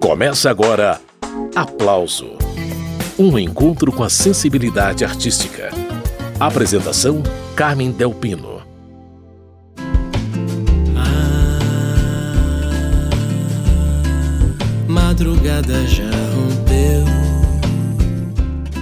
Começa agora Aplauso Um encontro com a sensibilidade artística. Apresentação: Carmen Delpino. Ah, madrugada já rompeu.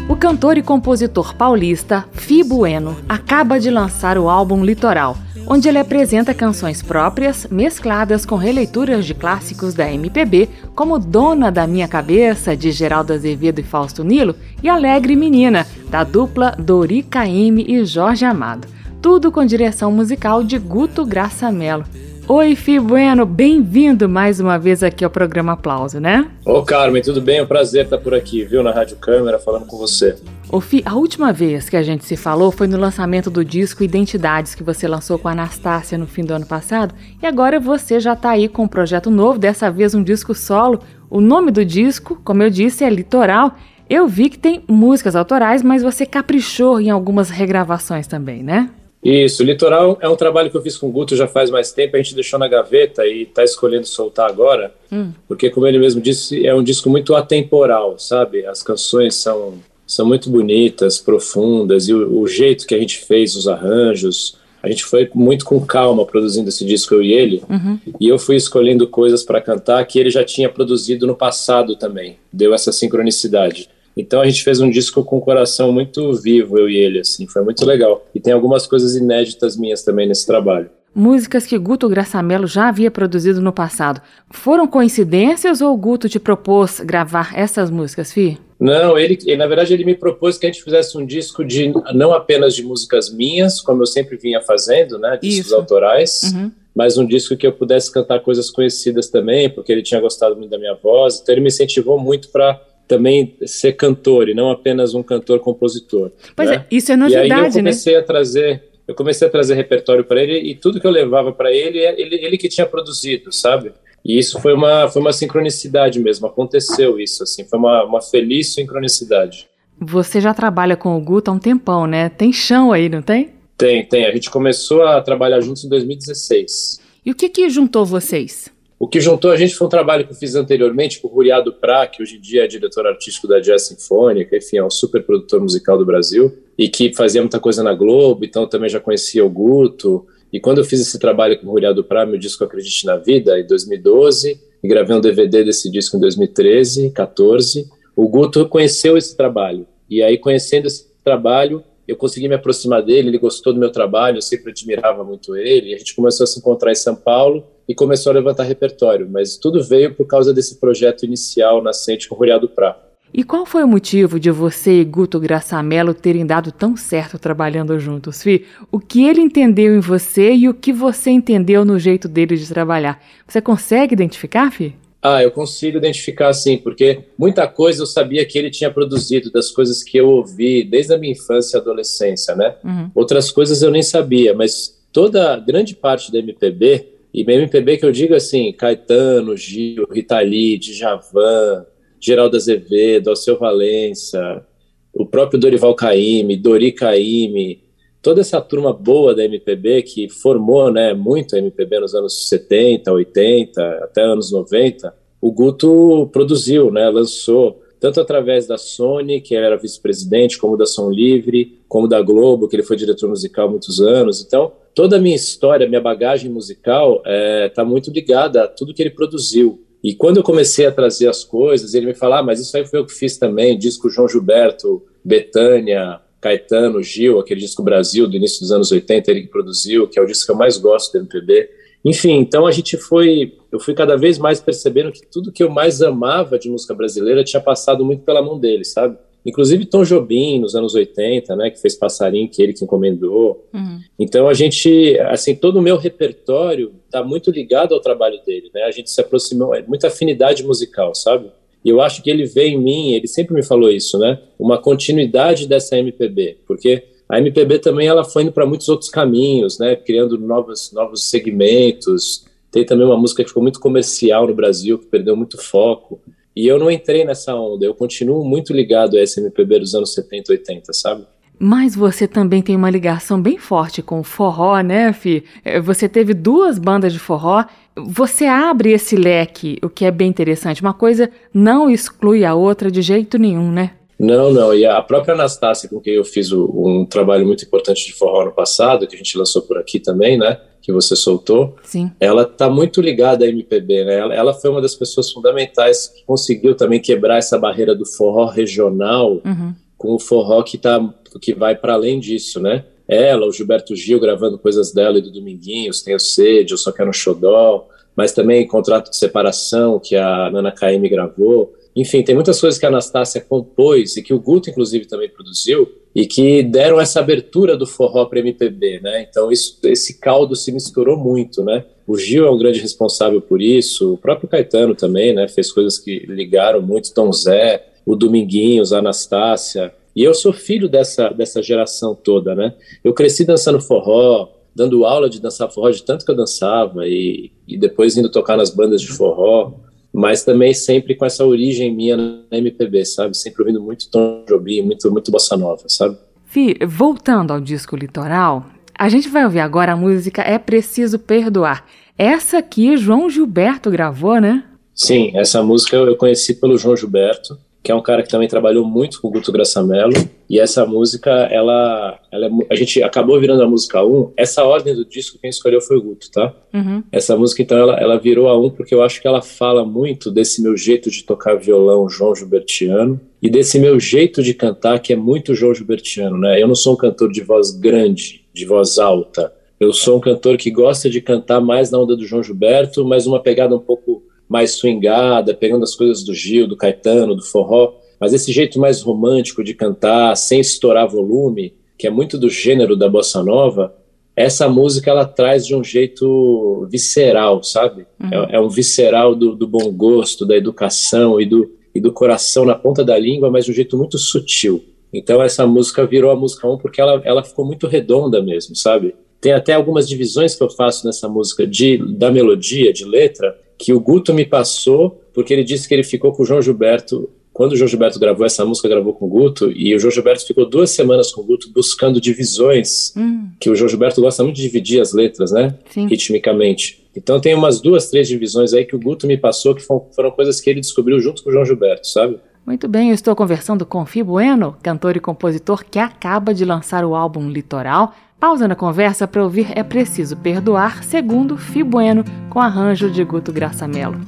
O cantor e compositor paulista Fi Bueno acaba de lançar o álbum Litoral onde ele apresenta canções próprias mescladas com releituras de clássicos da MPB, como Dona da Minha Cabeça, de Geraldo Azevedo e Fausto Nilo, e Alegre Menina, da dupla Dori Caymmi e Jorge Amado. Tudo com direção musical de Guto Graça Mello. Oi, Fi Bueno, bem-vindo mais uma vez aqui ao programa Aplauso, né? Ô, Carmen, tudo bem? É um prazer estar por aqui, viu, na Rádio Câmara, falando com você. Ô, Fi, a última vez que a gente se falou foi no lançamento do disco Identidades, que você lançou com a Anastácia no fim do ano passado, e agora você já está aí com um projeto novo, dessa vez um disco solo. O nome do disco, como eu disse, é Litoral. Eu vi que tem músicas autorais, mas você caprichou em algumas regravações também, né? Isso, Litoral é um trabalho que eu fiz com o Guto já faz mais tempo, a gente deixou na gaveta e está escolhendo soltar agora, hum. porque como ele mesmo disse, é um disco muito atemporal, sabe? As canções são, são muito bonitas, profundas, e o, o jeito que a gente fez os arranjos, a gente foi muito com calma produzindo esse disco, eu e ele, uhum. e eu fui escolhendo coisas para cantar que ele já tinha produzido no passado também, deu essa sincronicidade. Então a gente fez um disco com o coração muito vivo, eu e ele, assim, foi muito legal. E tem algumas coisas inéditas minhas também nesse trabalho. Músicas que Guto Graçamelo já havia produzido no passado. Foram coincidências ou Guto te propôs gravar essas músicas, Fi? Não, ele, na verdade ele me propôs que a gente fizesse um disco de não apenas de músicas minhas, como eu sempre vinha fazendo, né, discos Isso. autorais, uhum. mas um disco que eu pudesse cantar coisas conhecidas também, porque ele tinha gostado muito da minha voz. Então ele me incentivou muito para também ser cantor e não apenas um cantor-compositor. Pois né? é, isso é novidade, né? E aí eu comecei né? a trazer, eu comecei a trazer repertório para ele e tudo que eu levava para ele, é ele, ele que tinha produzido, sabe? E isso foi uma, foi uma sincronicidade mesmo, aconteceu isso, assim, foi uma, uma feliz sincronicidade. Você já trabalha com o Guto há um tempão, né? Tem chão aí, não tem? Tem, tem. A gente começou a trabalhar juntos em 2016. E o que que juntou vocês? O que juntou a gente foi um trabalho que eu fiz anteriormente com o Ruriado Prá, que hoje em dia é diretor artístico da Jazz Sinfônica, enfim, é um super produtor musical do Brasil, e que fazia muita coisa na Globo, então também já conhecia o Guto. E quando eu fiz esse trabalho com o Ruriado Prá, meu disco Acredite na Vida, em 2012, e gravei um DVD desse disco em 2013, 14, o Guto conheceu esse trabalho. E aí, conhecendo esse trabalho, eu consegui me aproximar dele, ele gostou do meu trabalho, eu sempre admirava muito ele, a gente começou a se encontrar em São Paulo, e começou a levantar repertório, mas tudo veio por causa desse projeto inicial nascente com o Ruriado Prá. E qual foi o motivo de você e Guto Graçamelo terem dado tão certo trabalhando juntos, Fi? O que ele entendeu em você e o que você entendeu no jeito dele de trabalhar? Você consegue identificar, Fi? Ah, eu consigo identificar sim, porque muita coisa eu sabia que ele tinha produzido, das coisas que eu ouvi desde a minha infância e adolescência, né? Uhum. Outras coisas eu nem sabia, mas toda grande parte da MPB e MPB que eu digo assim, Caetano, Gil, Rita Lee, Djavan, Geraldo Azevedo, Alceu Valença, o próprio Dorival Caymmi, Dori Caymmi, toda essa turma boa da MPB que formou né, muito a MPB nos anos 70, 80, até anos 90, o Guto produziu, né, lançou, tanto através da Sony, que era vice-presidente, como da Som Livre, como da Globo, que ele foi diretor musical há muitos anos. Então, toda a minha história, minha bagagem musical está é, tá muito ligada a tudo que ele produziu. E quando eu comecei a trazer as coisas, ele me falava, ah, mas isso aí foi eu que fiz também, disco João Gilberto, Betânia, Caetano, Gil, aquele disco Brasil do início dos anos 80, ele que produziu, que é o disco que eu mais gosto do MPB. Enfim, então a gente foi, eu fui cada vez mais percebendo que tudo que eu mais amava de música brasileira tinha passado muito pela mão dele, sabe? Inclusive Tom Jobim, nos anos 80, né, que fez Passarinho, que ele que encomendou. Uhum. Então a gente, assim, todo o meu repertório está muito ligado ao trabalho dele, né? A gente se aproximou, é muita afinidade musical, sabe? E eu acho que ele vê em mim, ele sempre me falou isso, né? Uma continuidade dessa MPB, porque a MPB também ela foi indo para muitos outros caminhos, né? Criando novos novos segmentos. Tem também uma música que ficou muito comercial no Brasil, que perdeu muito foco. E eu não entrei nessa onda, eu continuo muito ligado a SMPB dos anos 70, 80, sabe? Mas você também tem uma ligação bem forte com o forró, né, Fi? É, você teve duas bandas de forró você abre esse leque, o que é bem interessante. Uma coisa não exclui a outra de jeito nenhum, né? Não, não. E a própria Anastácia, com quem eu fiz o, um trabalho muito importante de forró no passado, que a gente lançou por aqui também, né? Que você soltou. Sim. Ela está muito ligada à MPB, né? Ela, ela, foi uma das pessoas fundamentais que conseguiu também quebrar essa barreira do forró regional uhum. com o forró que, tá, que vai para além disso, né? Ela, o Gilberto Gil gravando coisas dela e do Dominguinhos, Tenho Sede, Eu Só Quero um Xodó, mas também Contrato de Separação, que a Nana KM gravou. Enfim, tem muitas coisas que a Anastácia compôs e que o Guto, inclusive, também produziu e que deram essa abertura do forró para MPB, né? Então isso, esse caldo se misturou muito, né? O Gil é um grande responsável por isso, o próprio Caetano também, né? Fez coisas que ligaram muito, Tom Zé, o Dominguinhos, a Anastácia. E eu sou filho dessa, dessa geração toda, né? Eu cresci dançando forró, dando aula de dançar forró de tanto que eu dançava e, e depois indo tocar nas bandas de forró, mas também sempre com essa origem minha na MPB, sabe? Sempre ouvindo muito Tom Jobim, muito, muito bossa nova, sabe? Fi, voltando ao disco Litoral, a gente vai ouvir agora a música É Preciso Perdoar. Essa aqui João Gilberto gravou, né? Sim, essa música eu conheci pelo João Gilberto que é um cara que também trabalhou muito com o Guto Graçamelo. E essa música, ela, ela é, a gente acabou virando a música 1. Essa ordem do disco, quem escolheu foi o Guto, tá? Uhum. Essa música, então, ela, ela virou a 1 porque eu acho que ela fala muito desse meu jeito de tocar violão João Gilbertiano e desse meu jeito de cantar que é muito João Gilbertiano, né? Eu não sou um cantor de voz grande, de voz alta. Eu sou um cantor que gosta de cantar mais na onda do João Gilberto, mas uma pegada um pouco mais swingada, pegando as coisas do Gil, do Caetano, do forró, mas esse jeito mais romântico de cantar, sem estourar volume, que é muito do gênero da bossa nova, essa música ela traz de um jeito visceral, sabe? Uhum. É, é, um visceral do, do, bom gosto, da educação e do, e do coração na ponta da língua, mas de um jeito muito sutil. Então essa música virou a música 1 porque ela, ela ficou muito redonda mesmo, sabe? Tem até algumas divisões que eu faço nessa música de, da melodia, de letra, que o Guto me passou, porque ele disse que ele ficou com o João Gilberto. Quando o João Gilberto gravou essa música, gravou com o Guto, e o João Gilberto ficou duas semanas com o Guto buscando divisões, hum. que o João Gilberto gosta muito de dividir as letras, né? Sim. Ritmicamente. Então tem umas duas, três divisões aí que o Guto me passou, que foram, foram coisas que ele descobriu junto com o João Gilberto, sabe? Muito bem, eu estou conversando com Fi Bueno, cantor e compositor que acaba de lançar o álbum Litoral, Pausa na conversa para ouvir É Preciso Perdoar, segundo Fi Bueno, com arranjo de Guto Graça Mello.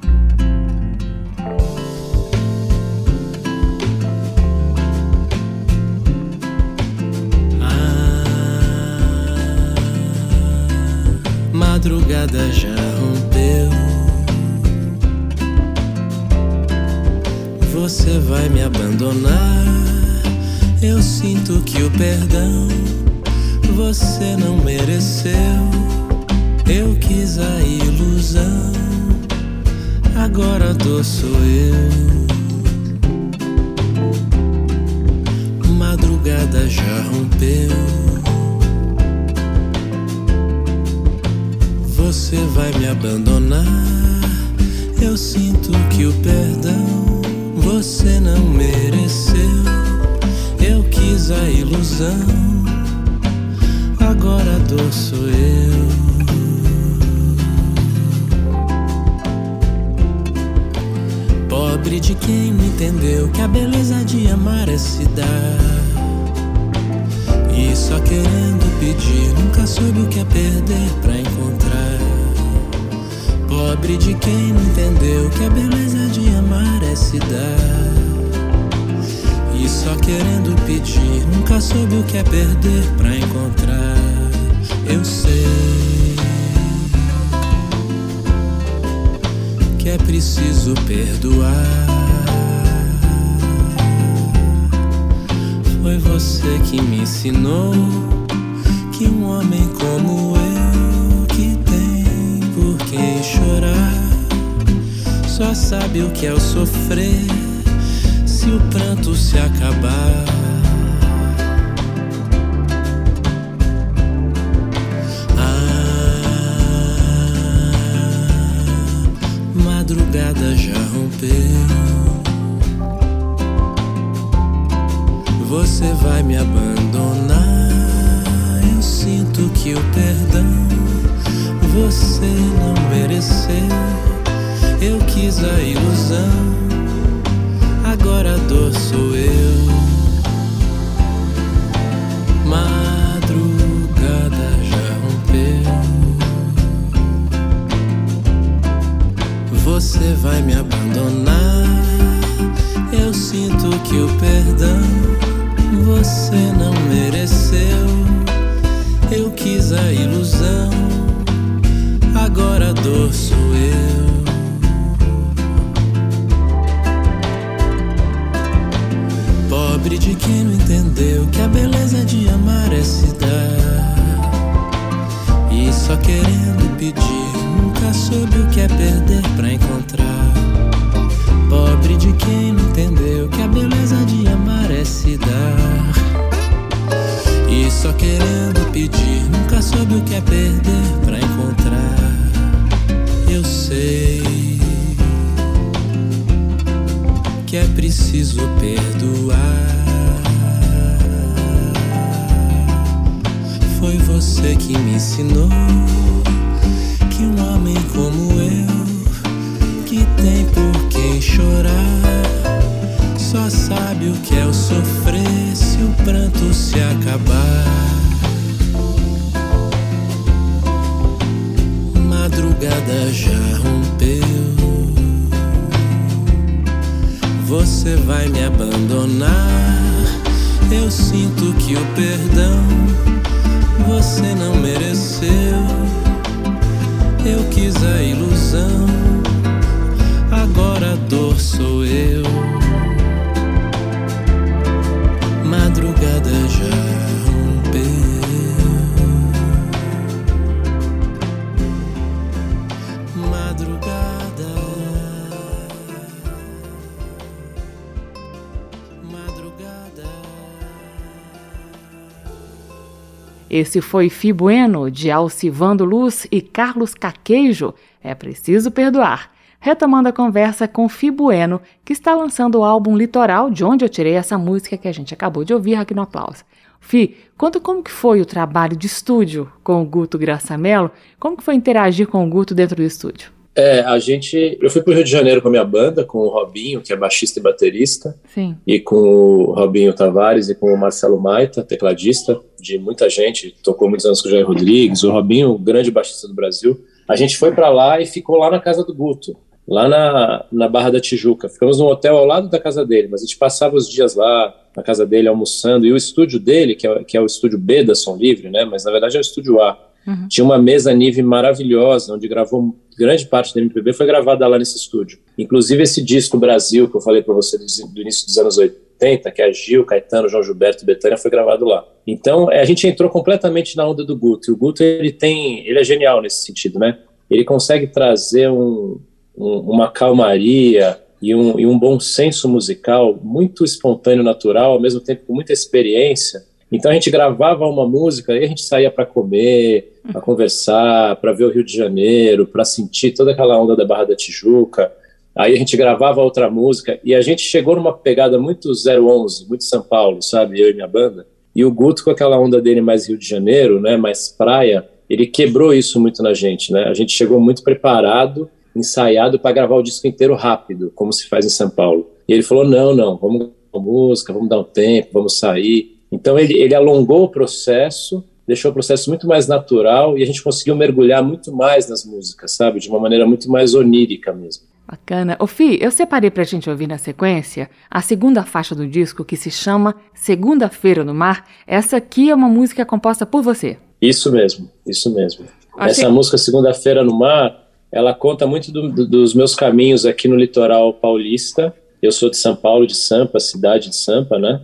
Ah, madrugada já Você vai me abandonar. Eu sinto que o perdão você não mereceu. Eu quis a ilusão, agora dor sou eu. Madrugada já rompeu. Você vai me abandonar. Eu sinto que o perdão você não mereceu. Eu quis a ilusão agora a dor sou eu. Pobre de quem não entendeu que a beleza de amar é se dar. E só querendo pedir, nunca soube o que é perder pra encontrar. Pobre de quem não entendeu que a beleza de amar é se dar. E só querendo pedir, nunca soube o que é perder pra encontrar. Eu sei que é preciso perdoar. Foi você que me ensinou que um homem como eu, que tem por que chorar, só sabe o que é o sofrer se o pranto se acabar. Ah, madrugada já rompeu. Você vai me abandonar. Eu sinto que o perdão Você não mereceu, eu quis a ilusão, agora a dor sou eu. Madrugada já rompeu. Você vai me abandonar. Eu sinto que o perdão você não mereceu. Eu quis a ilusão, agora a dor sou eu. Pobre de quem não entendeu que a beleza de amar é se dar. E só querendo pedir, nunca soube o que é perder pra encontrar. Pobre de quem não entendeu que a beleza de amar é se dar. E só querendo pedir, nunca soube o que é perder pra encontrar. É preciso perdoar. Foi você que me ensinou que um homem como eu, que tem por quem chorar, só sabe o que é o sofrer se o pranto se acabar. Madrugada já rompeu. Você vai me abandonar. Eu sinto que o perdão você não mereceu. Eu quis a ilusão, agora a dor sou eu. Madrugada já Esse foi Fi Bueno, de Alcivando Luz e Carlos Caqueijo. É preciso perdoar. Retomando a conversa com Fi Bueno, que está lançando o álbum Litoral, de onde eu tirei essa música que a gente acabou de ouvir aqui no Aplauso. Fi, conta como que foi o trabalho de estúdio com o Guto Graçamelo, como que foi interagir com o Guto dentro do estúdio? É, a gente. Eu fui pro Rio de Janeiro com a minha banda, com o Robinho, que é baixista e baterista, Sim. e com o Robinho Tavares e com o Marcelo Maita, tecladista de muita gente, tocou muitos anos com o Jair Rodrigues, o Robinho, o grande baixista do Brasil. A gente foi para lá e ficou lá na casa do Guto, lá na, na Barra da Tijuca. Ficamos num hotel ao lado da casa dele, mas a gente passava os dias lá na casa dele almoçando, e o estúdio dele, que é, que é o estúdio B da Som Livre, né, mas na verdade é o estúdio A, Uhum. tinha uma mesa Nive maravilhosa, onde gravou grande parte da MPB foi gravada lá nesse estúdio. Inclusive esse disco Brasil, que eu falei para você do, do início dos anos 80, que é Gil, Caetano, João Gilberto e Betânia, foi gravado lá. Então é, a gente entrou completamente na onda do Guto. E o Guto ele tem, ele é genial nesse sentido, né? Ele consegue trazer um, um, uma calmaria e um, e um bom senso musical muito espontâneo, natural, ao mesmo tempo com muita experiência. Então a gente gravava uma música e a gente saía para comer, para conversar, para ver o Rio de Janeiro, para sentir toda aquela onda da Barra da Tijuca. Aí a gente gravava outra música e a gente chegou numa pegada muito 011, muito São Paulo, sabe? Eu e minha banda. E o Guto com aquela onda dele mais Rio de Janeiro, né, mais praia, ele quebrou isso muito na gente, né? A gente chegou muito preparado, ensaiado para gravar o disco inteiro rápido, como se faz em São Paulo. E ele falou: "Não, não, vamos gravar música, vamos dar um tempo, vamos sair". Então ele, ele alongou o processo, deixou o processo muito mais natural e a gente conseguiu mergulhar muito mais nas músicas, sabe? De uma maneira muito mais onírica mesmo. Bacana. Ô Fi, eu separei pra gente ouvir na sequência a segunda faixa do disco que se chama Segunda-feira no Mar. Essa aqui é uma música composta por você. Isso mesmo, isso mesmo. Achei- Essa música Segunda-feira no Mar, ela conta muito do- do- dos meus caminhos aqui no litoral paulista. Eu sou de São Paulo, de Sampa, cidade de Sampa, né?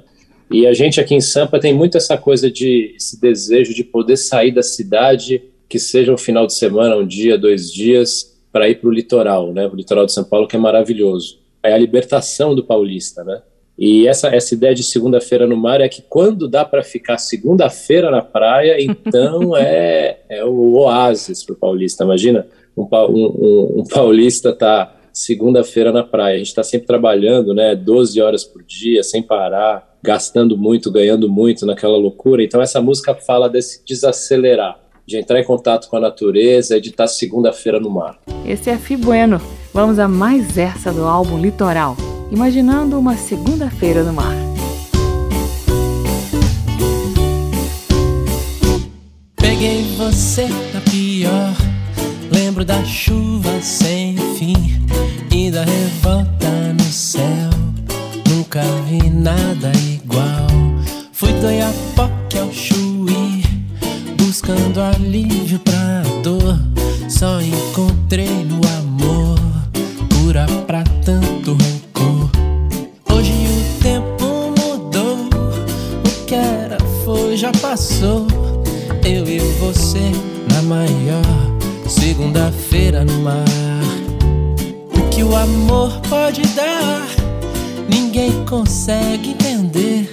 E a gente aqui em Sampa tem muito essa coisa de esse desejo de poder sair da cidade, que seja um final de semana, um dia, dois dias, para ir para o litoral, né? O litoral de São Paulo que é maravilhoso. É a libertação do paulista, né? E essa, essa ideia de segunda-feira no mar é que quando dá para ficar segunda-feira na praia, então é, é o oásis para o paulista. Imagina um, um- um paulista tá segunda-feira na praia. A gente está sempre trabalhando, né? 12 horas por dia, sem parar, gastando muito, ganhando muito naquela loucura. Então essa música fala desse desacelerar, de entrar em contato com a natureza e de estar segunda-feira no mar. Esse é Fi Bueno. Vamos a mais essa do álbum Litoral, imaginando uma segunda-feira no mar. Peguei você na pior, lembro da chuva sem fim e da revolta no céu. Nunca vi nada igual. Fui do Iapoque ao Chuí, buscando alívio pra dor. Só encontrei no amor cura pra tanto rancor. Hoje o tempo mudou, o que era foi já passou. Eu e você na maior segunda-feira no mar. O que o amor pode dar, consegue entender.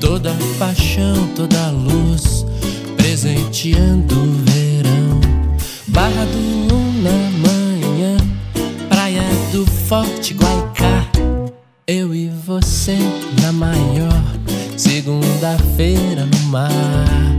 Toda paixão, toda luz, presenteando o verão. Barra do Luna manhã, praia do Forte Guaicá. Eu e você na maior segunda-feira no mar.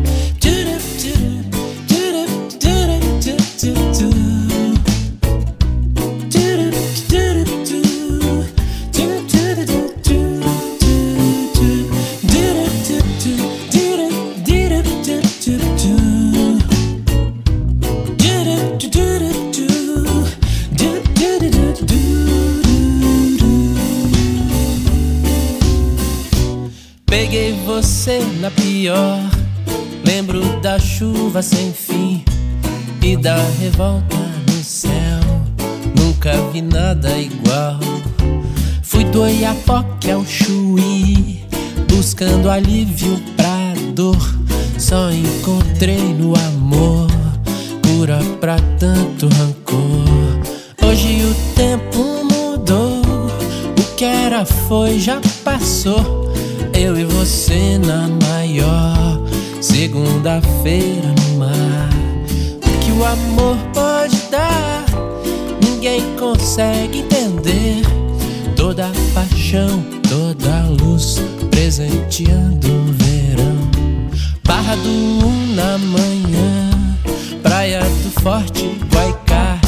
Presenteando o verão. Barra do um na manhã, praia do Forte Guaicá.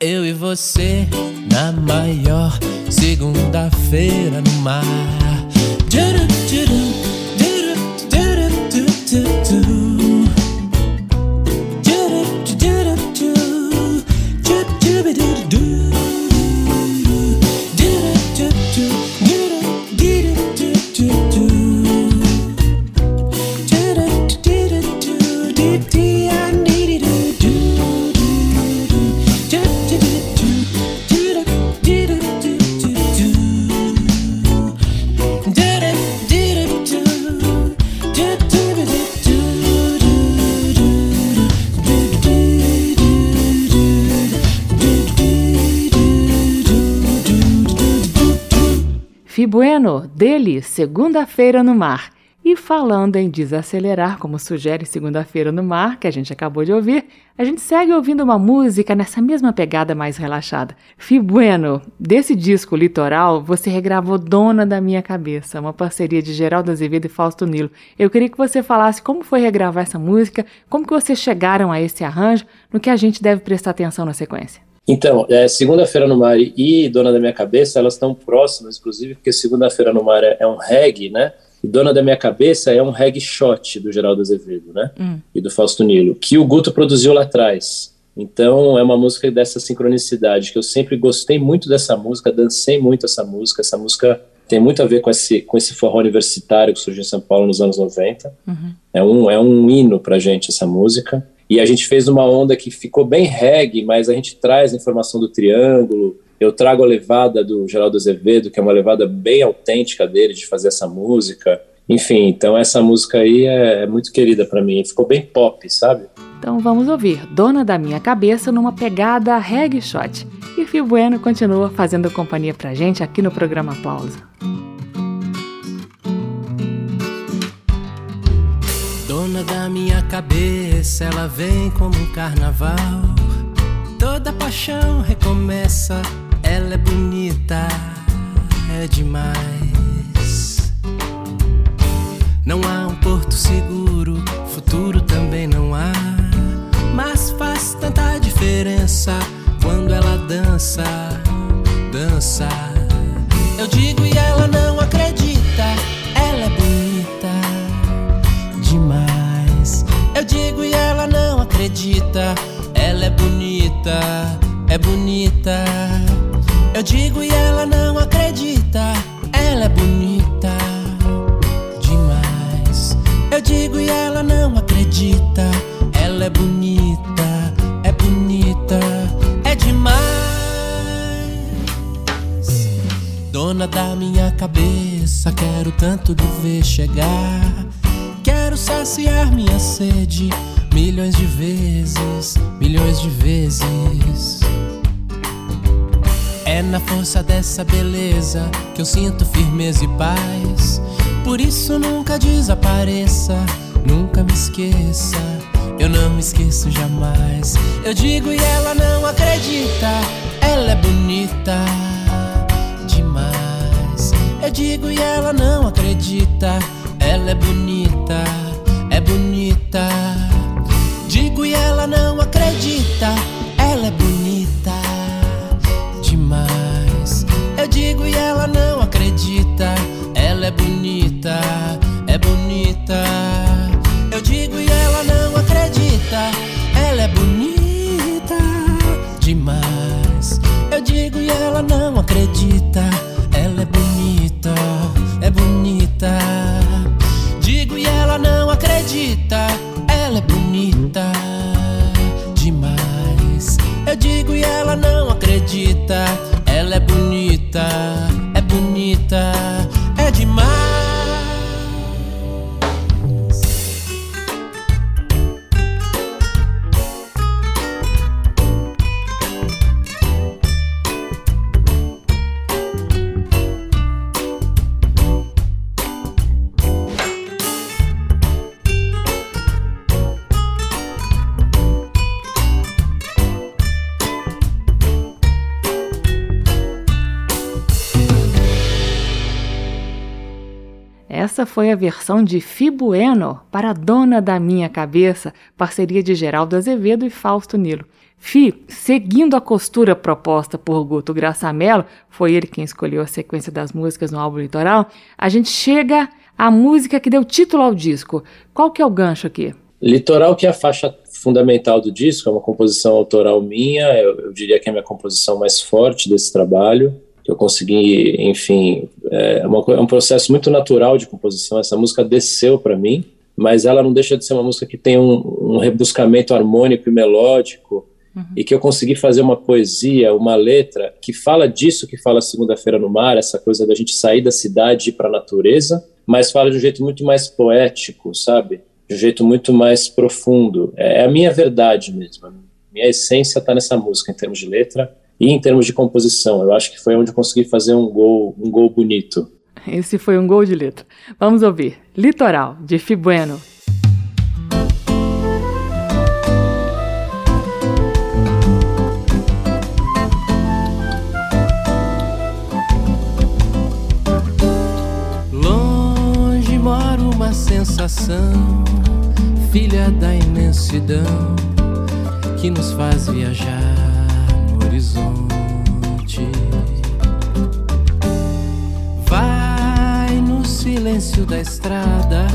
Eu e você na maior segunda-feira no mar. Dele, Segunda-feira no Mar. E falando em desacelerar, como sugere Segunda-feira no Mar, que a gente acabou de ouvir, a gente segue ouvindo uma música nessa mesma pegada mais relaxada. Fi Bueno, desse disco Litoral, você regravou Dona da Minha Cabeça, uma parceria de Geraldo Azevedo e Fausto Nilo. Eu queria que você falasse como foi regravar essa música, como que vocês chegaram a esse arranjo, no que a gente deve prestar atenção na sequência. Então, é, Segunda-feira no Mar e Dona da Minha Cabeça, elas estão próximas, inclusive, porque Segunda-feira no Mar é, é, um reggae, né? E Dona da Minha Cabeça é um reggae shot do Geraldo Azevedo, né? Hum. E do Fausto Nilo, que o Guto produziu lá atrás. Então, é uma música dessa sincronicidade, que eu sempre gostei muito dessa música, dancei muito essa música. Essa música tem muito a ver com esse, com esse forró universitário que surgiu em São Paulo nos anos 90. Uhum. É, um, é um hino pra gente, essa música. E a gente fez uma onda que ficou bem reggae, mas a gente traz a informação do triângulo. Eu trago a levada do Geraldo Azevedo, que é uma levada bem autêntica dele de fazer essa música. Enfim, então essa música aí é, é muito querida para mim. Ficou bem pop, sabe? Então vamos ouvir Dona da Minha Cabeça numa pegada reggae shot. E Fio Bueno continua fazendo companhia pra gente aqui no programa Pausa. cima da minha cabeça, ela vem como um carnaval. Toda paixão recomeça, ela é bonita, é demais. Não há um porto seguro, futuro também não há. Mas faz tanta diferença quando ela dança, dança. Eu digo e ela não acredita, ela é bonita. Eu digo e ela não acredita. Ela é bonita, é bonita. Eu digo e ela não acredita. Ela é bonita demais. Eu digo e ela não acredita. Ela é bonita, é bonita, é demais. Dona da minha cabeça, quero tanto lhe ver chegar. Quero saciar minha sede milhões de vezes, milhões de vezes. É na força dessa beleza que eu sinto firmeza e paz. Por isso nunca desapareça, nunca me esqueça. Eu não me esqueço jamais. Eu digo e ela não acredita. Ela é bonita demais. Eu digo e ela não acredita. Ela é bonita, é bonita. Digo e ela não acredita. Ela é bonita demais. Eu digo e ela não acredita. Ela é bonita, é bonita. Essa foi a versão de Fibueno para Dona da Minha Cabeça, parceria de Geraldo Azevedo e Fausto Nilo. Fi, seguindo a costura proposta por Guto Graçamelo, foi ele quem escolheu a sequência das músicas no álbum Litoral, a gente chega à música que deu título ao disco. Qual que é o gancho aqui? Litoral, que é a faixa fundamental do disco, é uma composição autoral minha, eu, eu diria que é a minha composição mais forte desse trabalho que eu consegui, enfim, é, uma, é, um processo muito natural de composição. Essa música desceu para mim, mas ela não deixa de ser uma música que tem um, um rebuscamento harmônico e melódico uhum. e que eu consegui fazer uma poesia, uma letra que fala disso que fala Segunda-feira no Mar, essa coisa da gente sair da cidade para a natureza, mas fala de um jeito muito mais poético, sabe? De um jeito muito mais profundo. É, é a minha verdade mesmo. A minha essência está nessa música em termos de letra e em termos de composição, eu acho que foi onde eu consegui fazer um gol, um gol bonito. Esse foi um gol de letra. Vamos ouvir. Litoral, de Fibueno. Longe mora uma sensação, filha da imensidão, que nos faz viajar horizonte. Vai no silêncio da estrada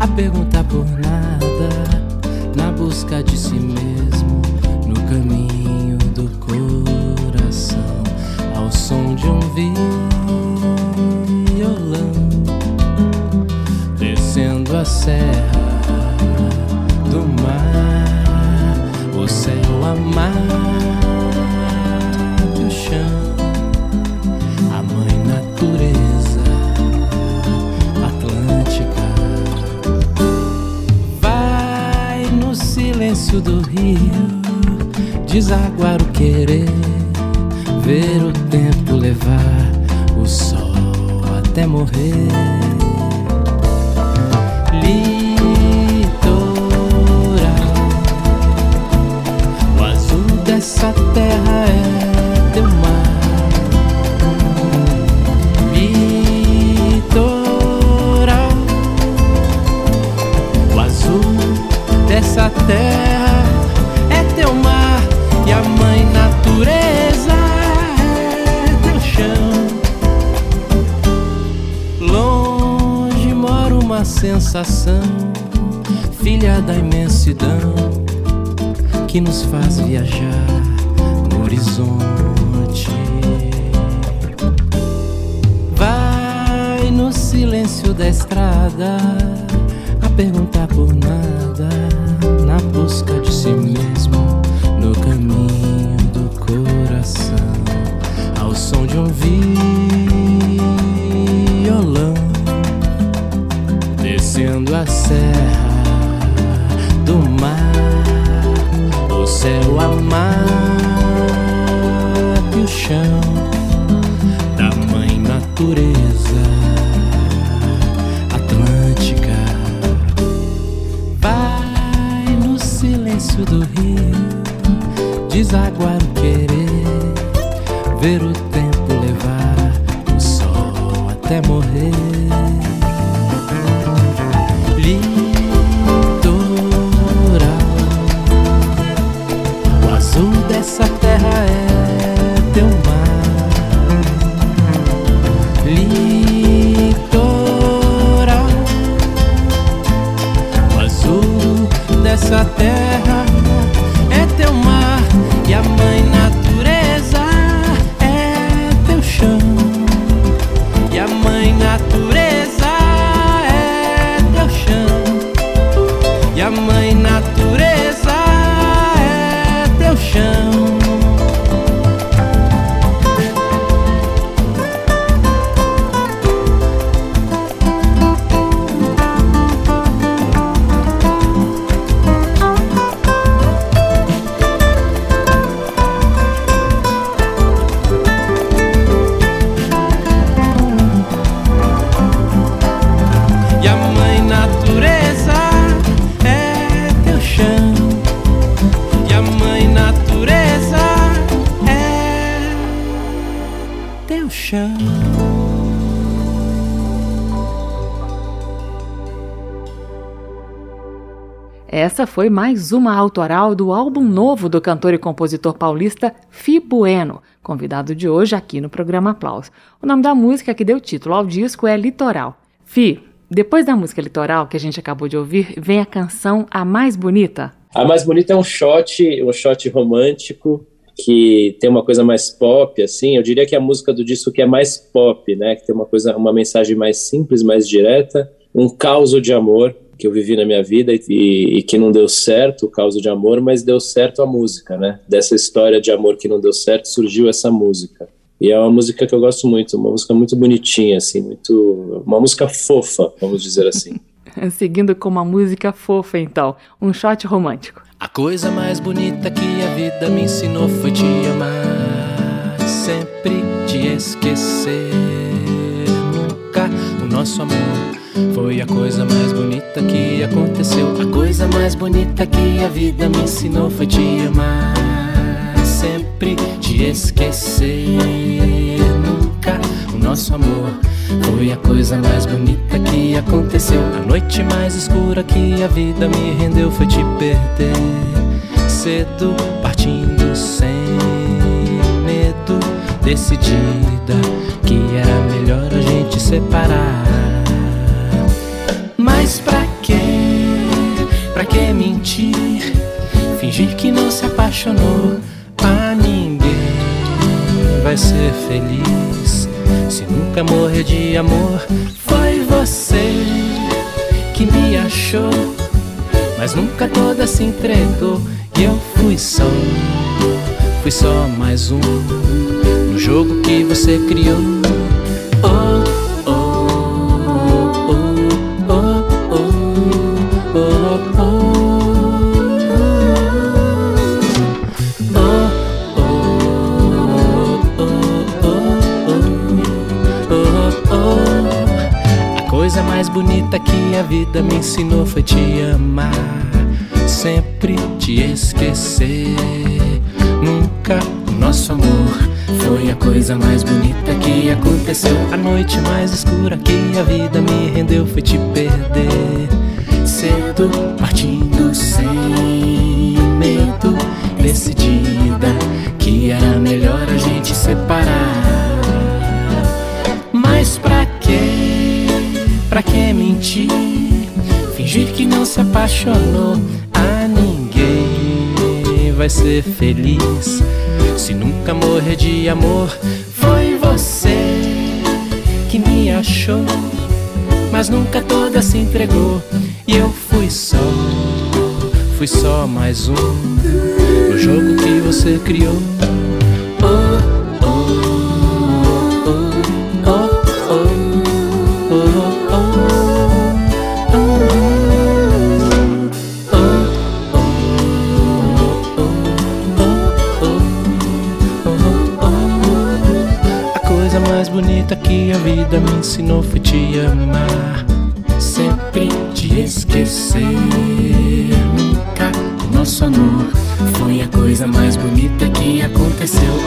a perguntar por nada, na busca de si mesmo, no caminho do coração, ao som de um violão, descendo a serra e foi mais uma autoral do álbum novo do cantor e compositor paulista Fi Bueno, convidado de hoje aqui no programa Aplausos. O nome da música que deu título ao disco é Litoral. Fi, depois da música Litoral que a gente acabou de ouvir, vem a canção A Mais Bonita. A mais bonita é um shot, um shot romântico que tem uma coisa mais pop, assim. Eu diria que é a música do disco que é mais pop, né? Que tem uma coisa, uma mensagem mais simples, mais direta, um caos de amor que eu vivi na minha vida e, e, que não deu certo, o caos de amor, mas deu certo a música, né? Dessa história de amor que não deu certo surgiu essa música. E é uma música que eu gosto muito, uma música muito bonitinha, assim, muito, uma música fofa, vamos dizer assim. Seguindo com uma música fofa, então, um shot romântico. A coisa mais bonita que a vida me ensinou foi te amar, sempre te esquecer. Nunca o nosso amor foi a coisa mais bonita que aconteceu. A coisa mais bonita que a vida me ensinou foi te amar, sempre te esquecer. Nunca o nosso amor foi a coisa mais bonita que aconteceu. A noite mais escura que a vida me rendeu foi te perder. Cedo, partindo sem medo, decidida que era melhor a gente separar. Mas pra quê? Pra que mentir? Fingir que não se apaixonou a ninguém vai ser feliz se nunca morrer de amor. Foi você que me achou, mas nunca toda se entregou. E eu fui só, fui só mais um no jogo que você criou. Vida me ensinou foi te amar, sempre te esquecer. Nunca o nosso amor foi a coisa mais bonita que aconteceu. A noite mais escura que a vida me rendeu foi te perder. Cedo, partindo sem se apaixonou. A ninguém vai ser feliz se nunca morrer de amor. Foi você que me achou, mas nunca toda se entregou. E eu fui só, fui só mais um no jogo que você criou. Ensinou foi te amar, sempre te esquecer. Nunca nosso amor foi a coisa mais bonita que aconteceu.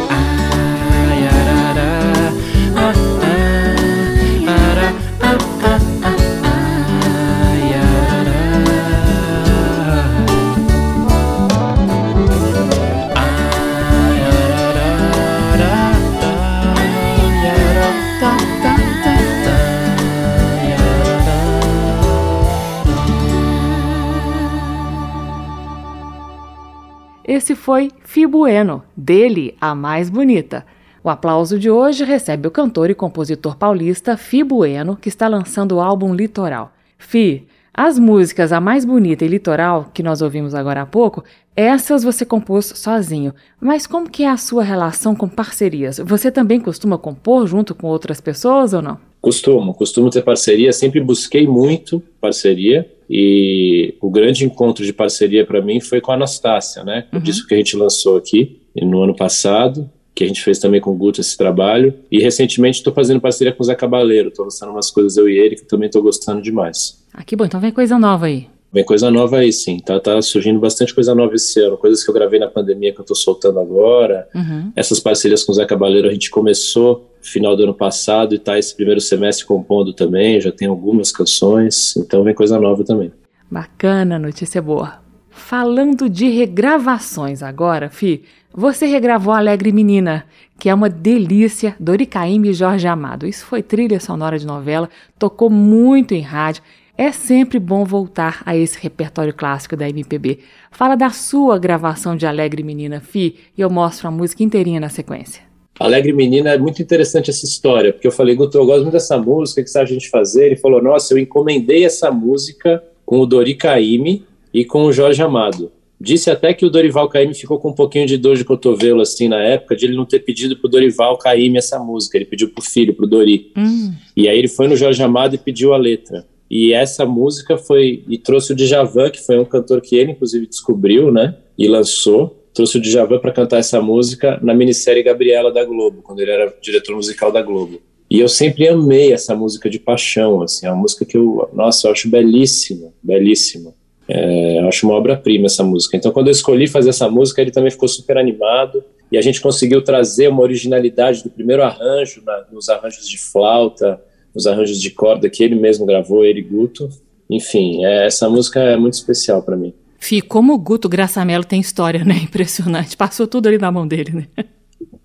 Foi Fibueno, dele a mais bonita. O aplauso de hoje recebe o cantor e compositor paulista Fi Bueno, que está lançando o álbum Litoral. Fi, as músicas A Mais Bonita e Litoral, que nós ouvimos agora há pouco, essas você compôs sozinho. Mas como que é a sua relação com parcerias? Você também costuma compor junto com outras pessoas ou não? Costumo, costumo ter parceria, sempre busquei muito parceria e o grande encontro de parceria para mim foi com a Anastácia, né? Uhum. Disso que a gente lançou aqui no ano passado, que a gente fez também com o Guto esse trabalho. E recentemente estou fazendo parceria com o Zé Cabaleiro, estou lançando umas coisas eu e ele que também estou gostando demais. Ah, que bom, então vem coisa nova aí. Vem coisa nova aí, sim. Tá, tá surgindo bastante coisa nova esse ano. Coisas que eu gravei na pandemia que eu tô soltando agora. Uhum. Essas parcerias com o Zé Cabaleiro a gente começou final do ano passado e tá esse primeiro semestre compondo também. Já tem algumas canções. Então vem coisa nova também. Bacana, notícia boa. Falando de regravações agora, Fi, você regravou Alegre Menina, que é uma delícia, Dori Caymmi e Jorge Amado. Isso foi trilha sonora de novela, tocou muito em rádio é sempre bom voltar a esse repertório clássico da MPB. Fala da sua gravação de Alegre Menina, Fi, e eu mostro a música inteirinha na sequência. Alegre Menina, é muito interessante essa história, porque eu falei, Guto, eu gosto muito dessa música, o que você acha a gente fazer? Ele falou, nossa, eu encomendei essa música com o Dori Caymmi e com o Jorge Amado. Disse até que o Dorival Caymmi ficou com um pouquinho de dor de cotovelo, assim, na época, de ele não ter pedido pro Dorival Caymmi essa música, ele pediu pro filho, pro Dori. Hum. E aí ele foi no Jorge Amado e pediu a letra. E essa música foi e trouxe o Djavan, que foi um cantor que ele inclusive descobriu, né? E lançou. Trouxe o Djavan para cantar essa música na minissérie Gabriela da Globo, quando ele era diretor musical da Globo. E eu sempre amei essa música de paixão, assim, é uma música que eu, nossa, eu acho belíssima, belíssima. É, eu acho uma obra-prima essa música. Então, quando eu escolhi fazer essa música, ele também ficou super animado e a gente conseguiu trazer uma originalidade do primeiro arranjo, na, nos arranjos de flauta, os arranjos de corda que ele mesmo gravou, ele Guto. Enfim, é, essa música é muito especial para mim. Fih, como o Guto Graçamelo tem história, né? Impressionante. Passou tudo ali na mão dele, né?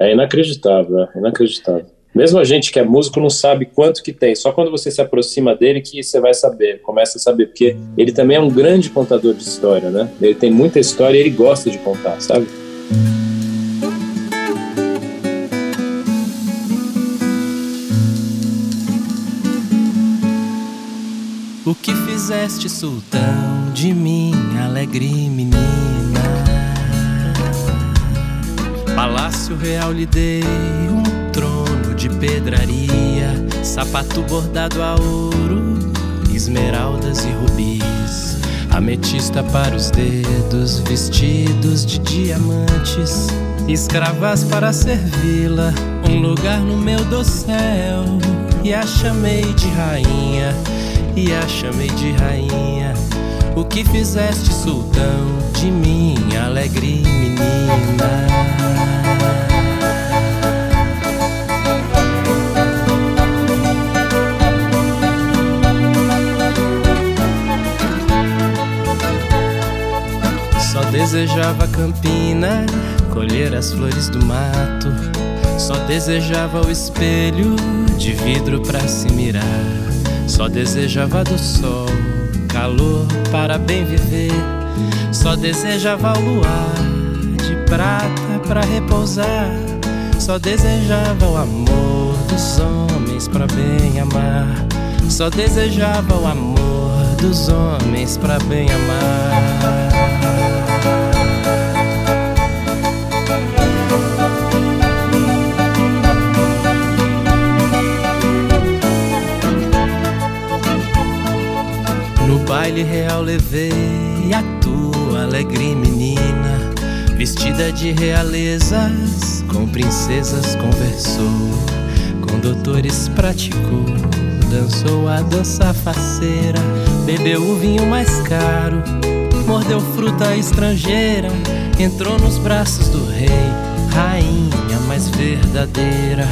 É inacreditável, é inacreditável. Mesmo a gente que é músico não sabe quanto que tem. Só quando você se aproxima dele que você vai saber, começa a saber, porque ele também é um grande contador de história, né? Ele tem muita história e ele gosta de contar, sabe? O que fizeste, sultão, de minha alegre menina? Palácio real lhe dei um trono de pedraria, sapato bordado a ouro, esmeraldas e rubis, ametista para os dedos, vestidos de diamantes, escravas para servi-la, um lugar no meu dossel, e a chamei de rainha e a chamei de rainha. O que fizeste, sultão, de minha alegre menina? Só desejava campina, colher as flores do mato. Só desejava o espelho de vidro para se mirar. Só desejava do sol calor para bem viver. Só desejava o luar de prata para repousar. Só desejava o amor dos homens para bem amar. Só desejava o amor dos homens para bem amar. Baile real levei. A tua alegre menina, vestida de realezas, com princesas conversou, com doutores praticou, dançou a dança faceira, bebeu o vinho mais caro, mordeu fruta estrangeira, entrou nos braços do rei, rainha mais verdadeira,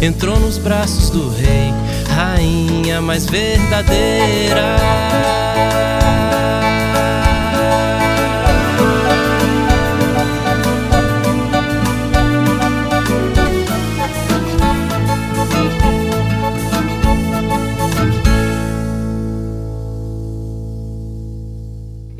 entrou nos braços do rei, rainha mais verdadeira.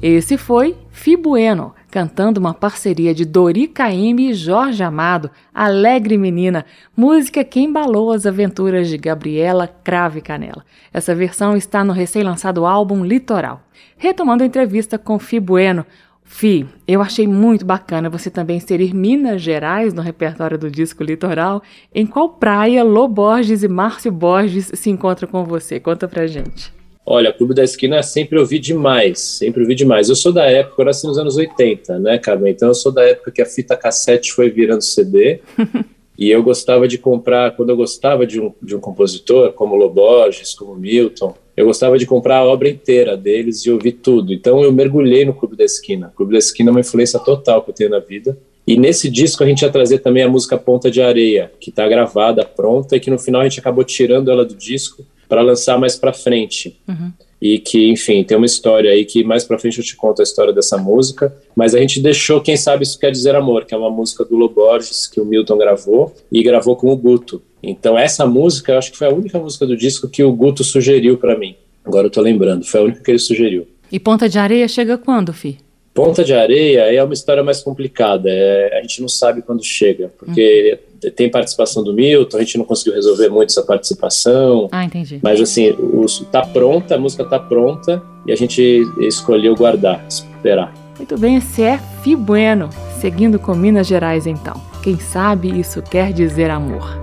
Esse foi Fibueno, cantando uma parceria de Dori Caymmi e Jorge Amado, Alegre Menina, música que embalou as aventuras de Gabriela Crave Canela. Essa versão está no recém-lançado álbum Litoral. Retomando a entrevista com Fibueno, Fi, eu achei muito bacana você também inserir Minas Gerais no repertório do disco Litoral. Em qual praia Lô Borges e Márcio Borges se encontram com você? Conta pra gente. Olha, Clube da Esquina sempre ouvi demais, sempre ouvi demais. Eu sou da época, eu nasci nos anos 80, né, Carmen? Então eu sou da época que a fita cassete foi virando CD. e eu gostava de comprar, quando eu gostava de um, de um compositor, como Loborges, como Milton, eu gostava de comprar a obra inteira deles e ouvir tudo. Então eu mergulhei no Clube da Esquina. O Clube da Esquina é uma influência total que eu tenho na vida. E nesse disco a gente ia trazer também a música Ponta de Areia, que está gravada, pronta, e que no final a gente acabou tirando ela do disco para lançar mais para frente. Uhum. E que, enfim, tem uma história aí que mais para frente eu te conto a história dessa música. Mas a gente deixou Quem Sabe Isso Quer Dizer Amor, que é uma música do Loborges que o Milton gravou e gravou com o Guto. Então, essa música, eu acho que foi a única música do disco que o Guto sugeriu para mim. Agora eu tô lembrando, foi a única que ele sugeriu. E Ponta de Areia chega quando, Fi? Ponta de Areia é uma história mais complicada. É, a gente não sabe quando chega, porque uhum. Tem participação do Milton, a gente não conseguiu resolver muito essa participação. Ah, entendi. Mas assim, os, tá pronta, a música tá pronta e a gente escolheu guardar, esperar. Muito bem, esse é Fi Bueno, seguindo com Minas Gerais então. Quem sabe isso quer dizer amor.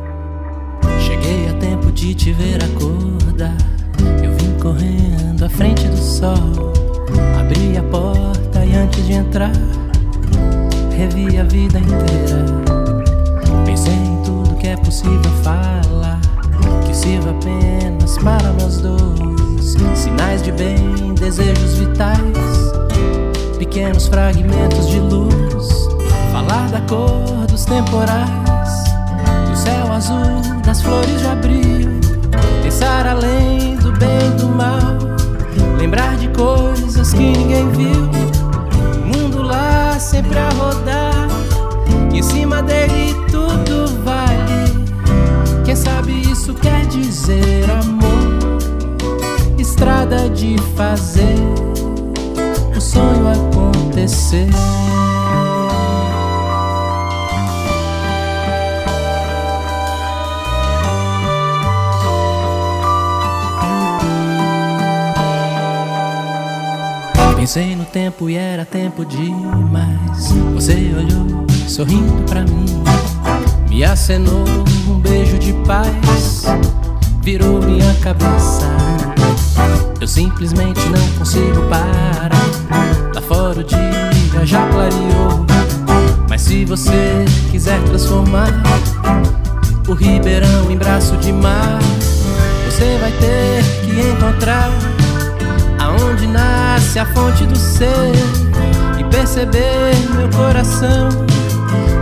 Cheguei a tempo de te ver acordar. Eu vim correndo à frente do sol. Abri a porta e antes de entrar, revi a vida inteira. Pensei em tudo que é possível falar, que sirva apenas para nós dois. Sinais de bem, desejos vitais, pequenos fragmentos de luz. Falar da cor dos temporais, do céu azul, das flores de abril. Pensar além do bem e do mal, lembrar de coisas que ninguém viu. O mundo lá sempre a rodar, em cima dele tudo vale. Quem sabe isso quer dizer amor? Estrada de fazer o sonho acontecer. Pensei no tempo e era tempo demais. Você olhou, sorrindo pra mim, me acenou um beijo de paz, virou minha cabeça. Eu simplesmente não consigo parar. Lá fora o dia já clareou. Mas se você quiser transformar o Ribeirão em braço de mar, você vai ter que encontrar aonde nasce a fonte do ser e perceber meu coração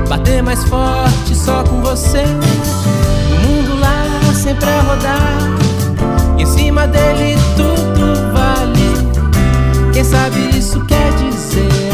bater mais forte só com você. O mundo lá sempre a rodar, em cima dele tudo vale. Quem sabe isso quer dizer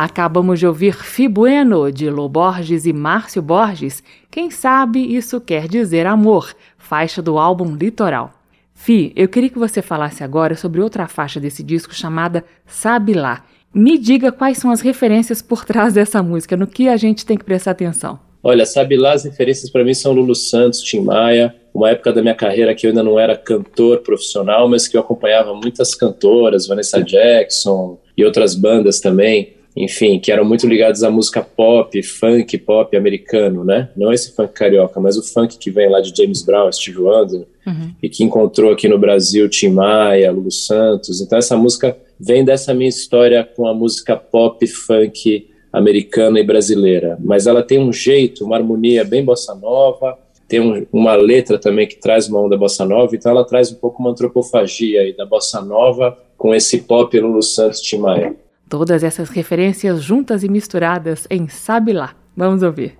Acabamos de ouvir Fibueno, de Lô Borges e Márcio Borges. Quem sabe isso quer dizer amor, faixa do álbum Litoral. Fi, eu queria que você falasse agora sobre outra faixa desse disco chamada Sabe Lá. Me diga quais são as referências por trás dessa música, no que a gente tem que prestar atenção. Olha, Sabe Lá, as referências para mim são Lulu Santos, Tim Maia, uma época da minha carreira que eu ainda não era cantor profissional, mas que eu acompanhava muitas cantoras, Vanessa Jackson e outras bandas também enfim, que eram muito ligados à música pop, funk, pop americano, né? Não esse funk carioca, mas o funk que vem lá de James Brown, Steve Wonder, uhum. e que encontrou aqui no Brasil Tim Maia, Lulu Santos. Então essa música vem dessa minha história com a música pop, funk americana e brasileira. Mas ela tem um jeito, uma harmonia bem bossa nova, tem um, uma letra também que traz uma onda bossa nova, então ela traz um pouco uma antropofagia aí da bossa nova com esse pop Lulu Santos Tim Maia. Todas essas referências juntas e misturadas em Sabe Lá. Vamos ouvir.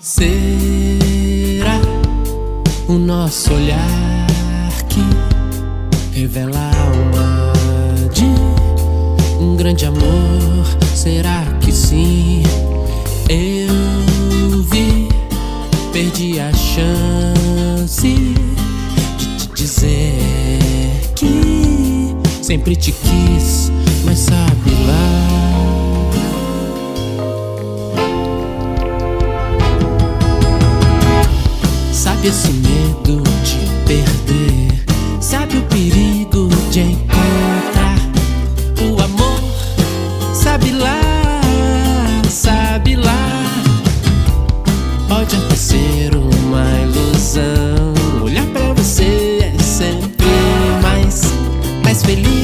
Será o nosso olhar que revela grande amor? Será que sim? Eu vi, perdi a chance de te dizer que sempre te quis, mas sabe lá. Sabe esse medo de perder? Sabe o perigo de encontrar? Sabe lá, sabe lá. Pode até ser uma ilusão. Olhar pra você é sempre mais, mais feliz,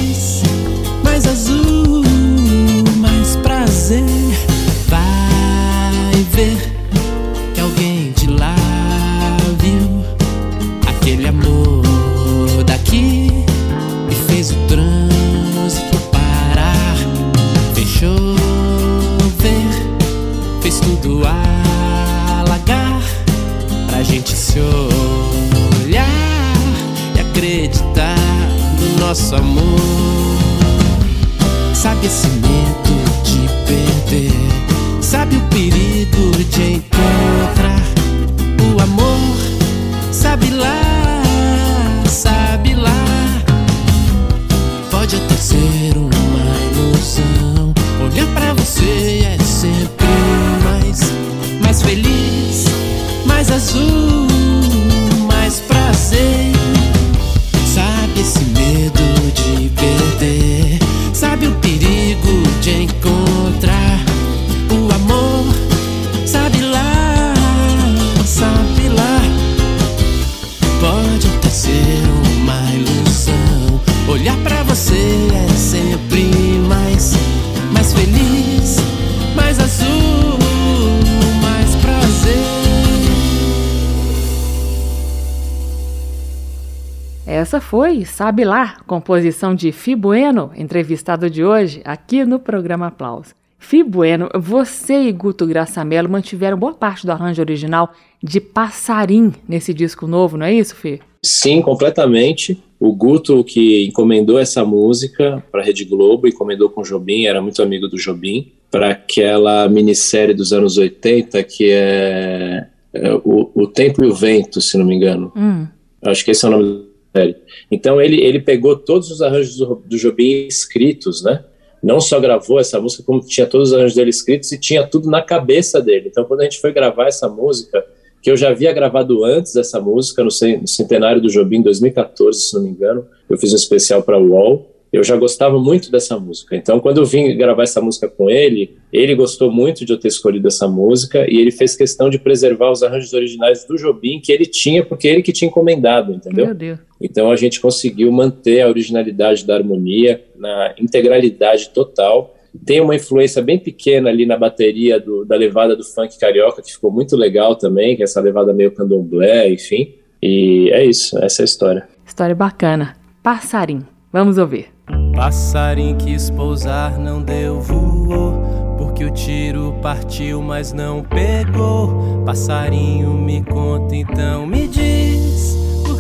sabe lá, composição de Fibueno, entrevistado de hoje aqui no programa Aplausos. Fibueno, você e Guto Graçamelo mantiveram boa parte do arranjo original de Passarim nesse disco novo, não é isso, Fih? Sim, completamente. O Guto, que encomendou essa música para a Rede Globo, encomendou com o Jobim, era muito amigo do Jobim, para aquela minissérie dos anos 80 que é, é o, o, Tempo e o Vento, se não me engano. Hum. Acho que esse é o nome série. Então ele, ele pegou todos os arranjos do, do Jobim escritos, né? Não só gravou essa música, como tinha todos os arranjos dele escritos e tinha tudo na cabeça dele. Então quando a gente foi gravar essa música que eu já havia gravado antes dessa música, no centenário do Jobim, em 2014, se não me engano. Eu fiz um especial para o UOL. Eu já gostava muito dessa música. Então, quando eu vim gravar essa música com ele, ele gostou muito de eu ter escolhido essa música e ele fez questão de preservar os arranjos originais do Jobim que ele tinha, porque ele que tinha encomendado, entendeu? Meu Deus. Então, a gente conseguiu manter a originalidade da harmonia na integralidade total tem uma influência bem pequena ali na bateria do, da levada do funk carioca, que ficou muito legal também, que é essa levada meio candomblé, enfim. E é isso, essa é a história. História bacana. Passarim, vamos ouvir. Passarim quis pousar, não deu, voou Porque o tiro partiu, mas não pegou. Passarinho, me conta então, me diz.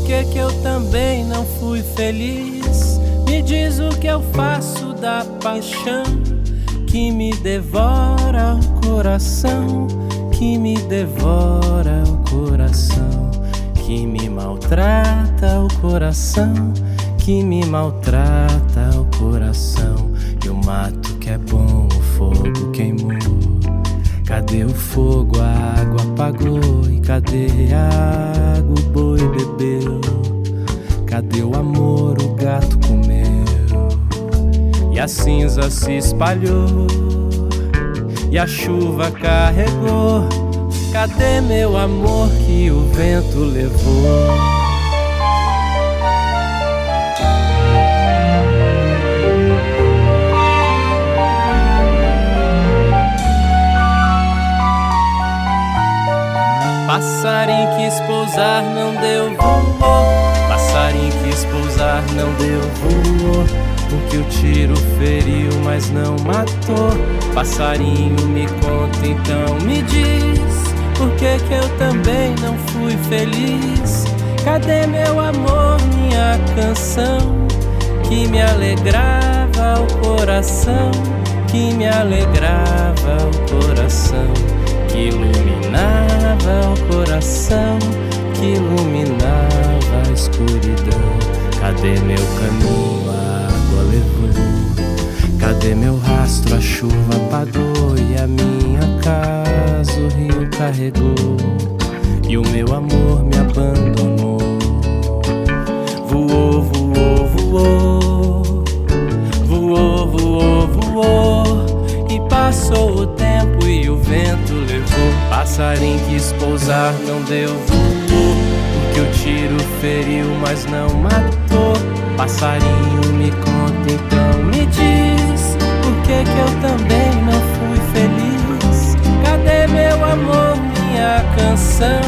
Que, que eu também não fui feliz? Me diz o que eu faço da paixão que me devora o coração, que me devora o coração, que me maltrata o coração, que me maltrata o coração. E o mato que é bom, o fogo queimou. Cadê o fogo? A água apagou. E cadê a água? O boi bebeu. Cadê o amor? O gato comeu e a cinza se espalhou e a chuva carregou. Cadê meu amor que o vento levou? Passarinho quis pousar, não deu voo. Passarinho quis pousar, não deu voo. Porque o tiro feriu, mas não matou. Passarinho, me conta então, me diz. Por que, que eu também não fui feliz? Cadê meu amor, minha canção? Que me alegrava o coração, que me alegrava o coração, que iluminava o coração, que iluminava a escuridão. Cadê meu caminho? Cadê meu rastro? A chuva apagou e a minha casa o rio carregou e o meu amor me abandonou. Voou, voou, voou, voou, voou, voou e passou o Passarinho quis pousar, não deu voou, porque o tiro feriu, mas não matou. Passarinho me conta então, me diz por que que eu também não fui feliz? Cadê meu amor, minha canção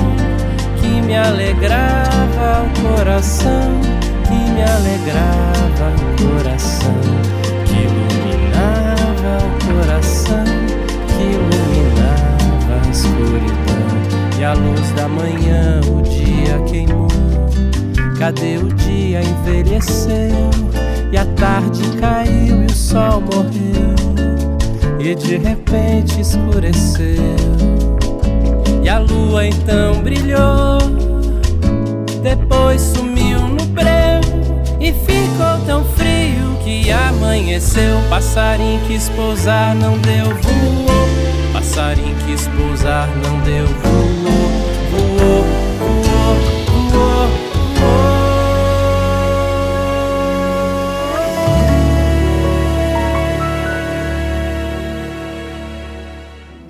que me alegrava o coração, que me alegrava da manhã o dia queimou. Cadê o dia? Envelheceu. E a tarde caiu e o sol morreu. E de repente escureceu. E a lua então brilhou. Depois sumiu no breu. E ficou tão frio que amanheceu. Passarinho quis pousar não deu voou. Passarinho quis pousar não deu voou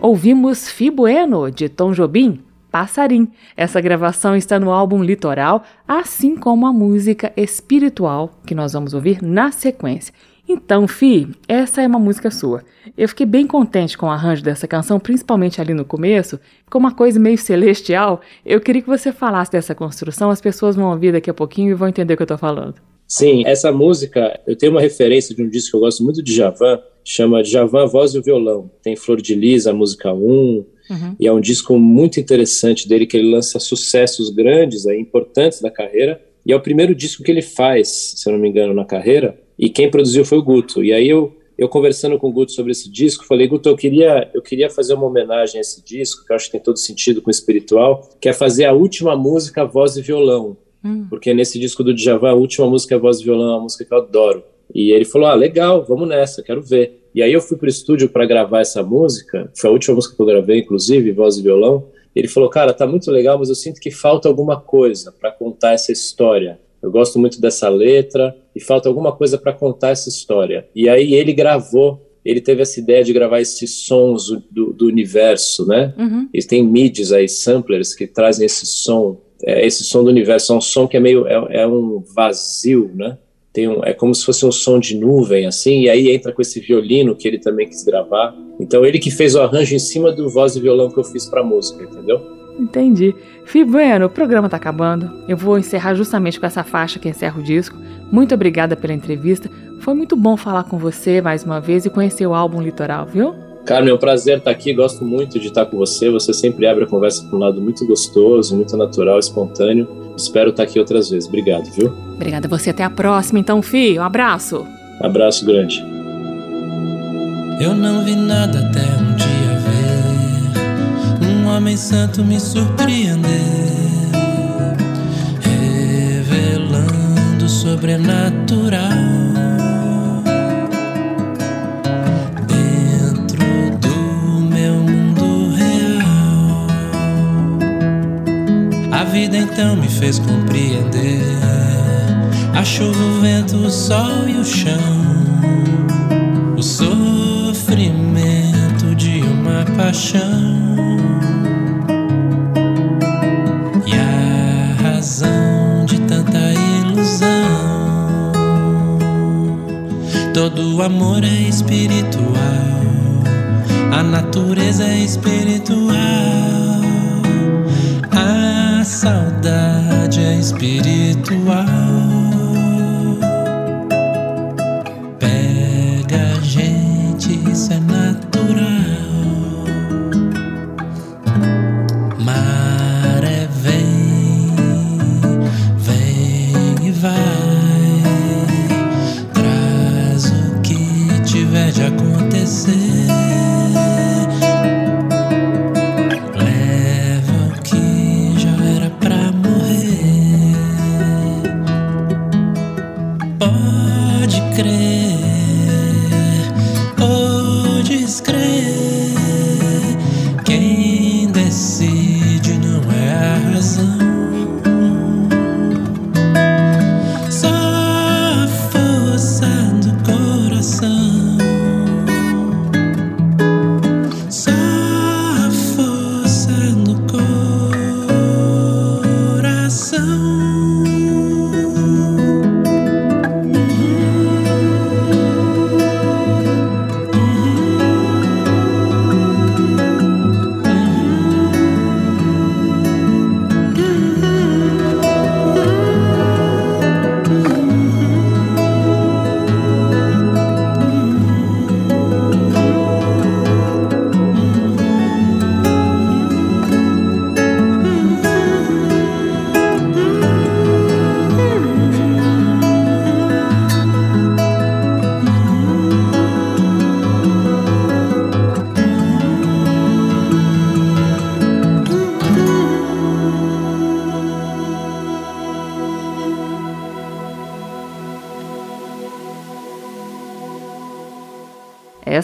Ouvimos Fibueno, de Tom Jobim, Passarim. Essa gravação está no álbum Litoral, assim como a música Espiritual, que nós vamos ouvir na sequência. Então, Fi, essa é uma música sua. Eu fiquei bem contente com o arranjo dessa canção, principalmente ali no começo. Ficou uma coisa meio celestial. Eu queria que você falasse dessa construção, as pessoas vão ouvir daqui a pouquinho e vão entender o que eu estou falando. Sim, essa música, eu tenho uma referência de um disco que eu gosto muito de Javan, chama Javan Voz e o Violão. Tem Flor de Lis, a música 1, uhum. e é um disco muito interessante dele, que ele lança sucessos grandes, aí, importantes da carreira, e é o primeiro disco que ele faz, se eu não me engano, na carreira, e quem produziu foi o Guto. E aí eu, eu conversando com o Guto sobre esse disco, falei, Guto, eu queria, eu queria fazer uma homenagem a esse disco, que eu acho que tem todo sentido com o espiritual, que é fazer a última música voz e violão. Hum. Porque nesse disco do Djavan, a última música é voz e violão, é uma música que eu adoro. E ele falou: Ah, legal, vamos nessa, quero ver. E aí eu fui pro estúdio para gravar essa música, foi a última música que eu gravei, inclusive, voz e violão. Ele falou: Cara, tá muito legal, mas eu sinto que falta alguma coisa para contar essa história. Eu gosto muito dessa letra e falta alguma coisa para contar essa história. E aí ele gravou ele teve essa ideia de gravar esses sons do, do universo, né? Uhum. E tem midis aí, samplers, que trazem esse som é, esse som do universo, é um som que é meio, é, é um vazio, né? Tem um, é como se fosse um som de nuvem, assim, e aí entra com esse violino que ele também quis gravar. Então ele que fez o arranjo em cima do voz e violão que eu fiz para música, entendeu? Entendi. Fih, o programa tá acabando. Eu vou encerrar justamente com essa faixa que encerra o disco. Muito obrigada pela entrevista. Foi muito bom falar com você mais uma vez e conhecer o álbum Litoral, viu? Carmen, é um prazer estar aqui. Gosto muito de estar com você. Você sempre abre a conversa para um lado muito gostoso, muito natural, espontâneo. Espero estar aqui outras vezes. Obrigado, viu? Obrigada a você. Até a próxima, então, Fih. Um abraço. Abraço grande. Eu não vi nada até um dia ver um homem santo me surpreender, revelando o sobrenatural. Vida então me fez compreender. A chuva, o vento, o sol e o chão, o sofrimento de uma paixão. E a razão de tanta ilusão. Todo amor é espiritual, a natureza é espiritual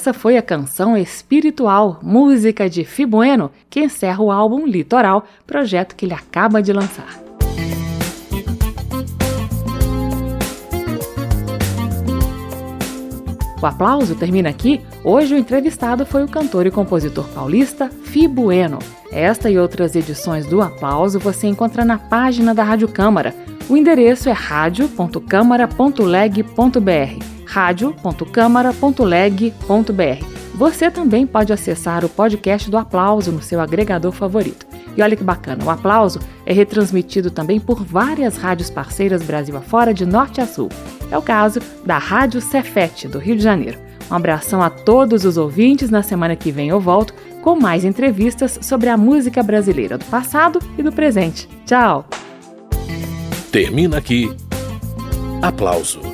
Essa foi a canção Espiritual, música de Fibueno, que encerra o álbum Litoral, projeto que ele acaba de lançar. O aplauso termina aqui. Hoje o entrevistado foi o cantor e compositor paulista Fibueno. Esta e outras edições do Aplauso você encontra na página da Rádio Câmara. O endereço é radio.câmara.leg.br radio.câmara.leg.br. Você também pode acessar o podcast do Aplauso no seu agregador favorito. E olha que bacana, o Aplauso é retransmitido também por várias rádios parceiras Brasil afora, de norte a sul. É o caso da Rádio Cefete, do Rio de Janeiro. Um abração a todos os ouvintes. Na semana que vem eu volto com mais entrevistas sobre a música brasileira do passado e do presente. Tchau! Termina aqui. Aplauso